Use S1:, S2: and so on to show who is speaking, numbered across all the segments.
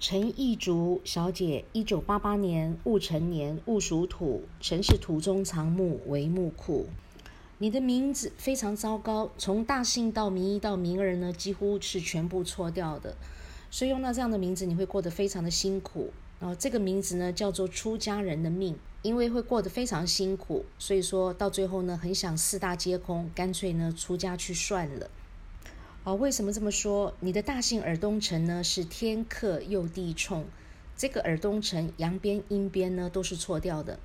S1: 陈义竹小姐，一九八八年戊辰年，戊属土，陈氏土中藏木为木库。你的名字非常糟糕，从大姓到名一到名二呢，几乎是全部错掉的。所以用到这样的名字，你会过得非常的辛苦。然后这个名字呢，叫做出家人的命，因为会过得非常辛苦，所以说到最后呢，很想四大皆空，干脆呢出家去算了。哦，为什么这么说？你的大姓耳东城呢是天克又地冲，这个耳东城阳边阴边呢都是错掉的。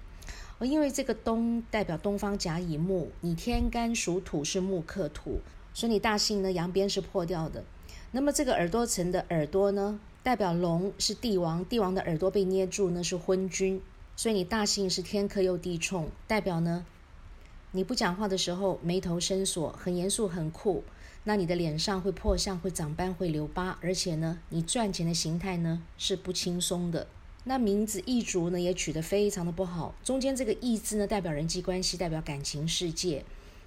S1: 哦，因为这个东代表东方甲乙木，你天干属土是木克土，所以你大姓呢阳边是破掉的。那么这个耳朵城的耳朵呢，代表龙是帝王，帝王的耳朵被捏住呢是昏君，所以你大姓是天克又地冲，代表呢你不讲话的时候眉头深锁，很严肃很酷。那你的脸上会破相，会长斑，会留疤，而且呢，你赚钱的形态呢是不轻松的。那名字易竹呢也取得非常的不好，中间这个易字呢代表人际关系，代表感情世界。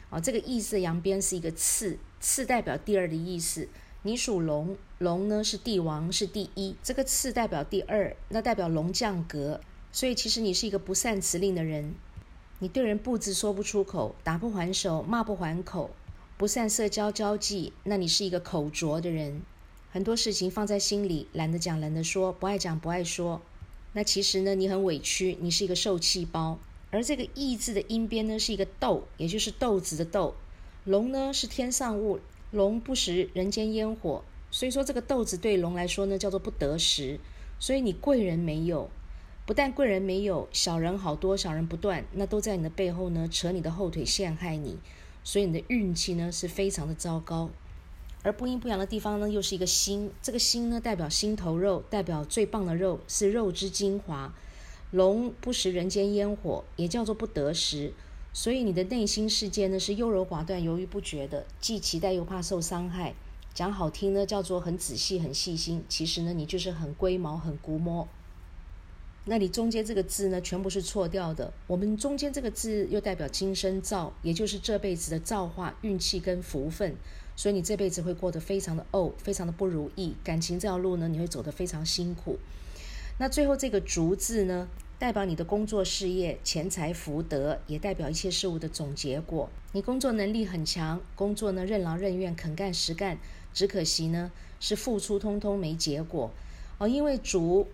S1: 啊，这个易字的阳边是一个次，次代表第二的意思。你属龙，龙呢是帝王，是第一，这个次代表第二，那代表龙降格。所以其实你是一个不善辞令的人，你对人不直说不出口，打不还手，骂不还口。不善社交交际，那你是一个口拙的人，很多事情放在心里，懒得讲，懒得说，不爱讲，不爱说。那其实呢，你很委屈，你是一个受气包。而这个“义”字的阴边呢，是一个豆，也就是豆子的豆。龙呢是天上物，龙不食人间烟火，所以说这个豆子对龙来说呢，叫做不得食。所以你贵人没有，不但贵人没有，小人好多，小人不断，那都在你的背后呢，扯你的后腿，陷害你。所以你的运气呢是非常的糟糕，而不阴不阳的地方呢又是一个心，这个心呢代表心头肉，代表最棒的肉，是肉之精华。龙不食人间烟火，也叫做不得食。所以你的内心世界呢是优柔寡断、犹豫不决的，既期待又怕受伤害。讲好听呢叫做很仔细、很细心，其实呢你就是很龟毛、很估摸。那你中间这个字呢，全部是错掉的。我们中间这个字又代表今生造，也就是这辈子的造化、运气跟福分。所以你这辈子会过得非常的怄，非常的不如意。感情这条路呢，你会走得非常辛苦。那最后这个竹字呢，代表你的工作事业、钱财福德，也代表一切事物的总结果。你工作能力很强，工作呢任劳任怨、肯干实干，只可惜呢是付出通通没结果哦，因为竹。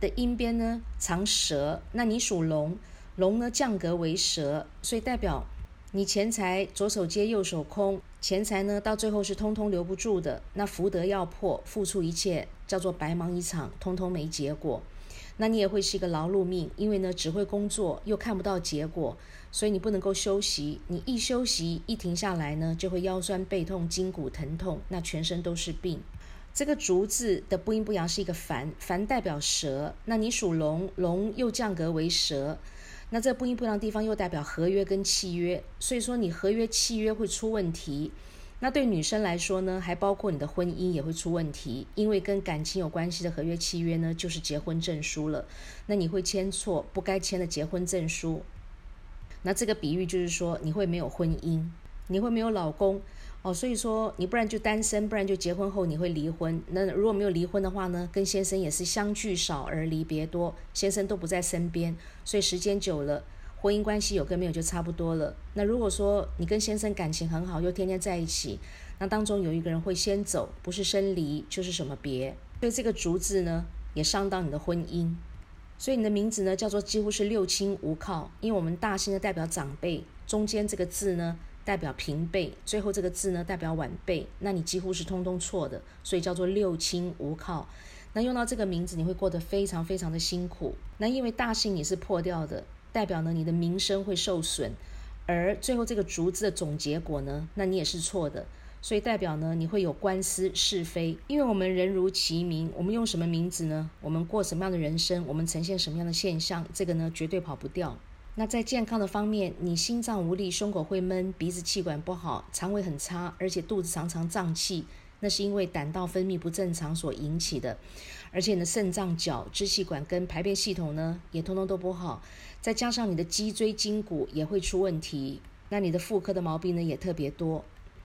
S1: 的阴边呢藏蛇，那你属龙，龙呢降格为蛇，所以代表你钱财左手接右手空，钱财呢到最后是通通留不住的。那福德要破，付出一切叫做白忙一场，通通没结果。那你也会是一个劳碌命，因为呢只会工作又看不到结果，所以你不能够休息。你一休息一停下来呢，就会腰酸背痛、筋骨疼痛，那全身都是病。这个竹字的不阴不阳是一个凡，凡代表蛇。那你属龙，龙又降格为蛇，那这不阴不阳的地方又代表合约跟契约，所以说你合约契约会出问题。那对女生来说呢，还包括你的婚姻也会出问题，因为跟感情有关系的合约契约呢，就是结婚证书了。那你会签错不该签的结婚证书。那这个比喻就是说你会没有婚姻，你会没有老公。哦，所以说你不然就单身，不然就结婚后你会离婚。那如果没有离婚的话呢，跟先生也是相聚少而离别多，先生都不在身边，所以时间久了，婚姻关系有跟没有就差不多了。那如果说你跟先生感情很好，又天天在一起，那当中有一个人会先走，不是生离就是什么别。所以这个竹字呢，也伤到你的婚姻。所以你的名字呢，叫做几乎是六亲无靠，因为我们大姓的代表长辈，中间这个字呢。代表平辈，最后这个字呢代表晚辈，那你几乎是通通错的，所以叫做六亲无靠。那用到这个名字，你会过得非常非常的辛苦。那因为大姓你是破掉的，代表呢你的名声会受损，而最后这个竹字的总结果呢，那你也是错的，所以代表呢你会有官司是非。因为我们人如其名，我们用什么名字呢？我们过什么样的人生？我们呈现什么样的现象？这个呢绝对跑不掉。那在健康的方面，你心脏无力，胸口会闷，鼻子气管不好，肠胃很差，而且肚子常常胀气，那是因为胆道分泌不正常所引起的。而且呢肾脏、脚、支气管跟排便系统呢，也通通都不好。再加上你的脊椎筋骨也会出问题，那你的妇科的毛病呢也特别多。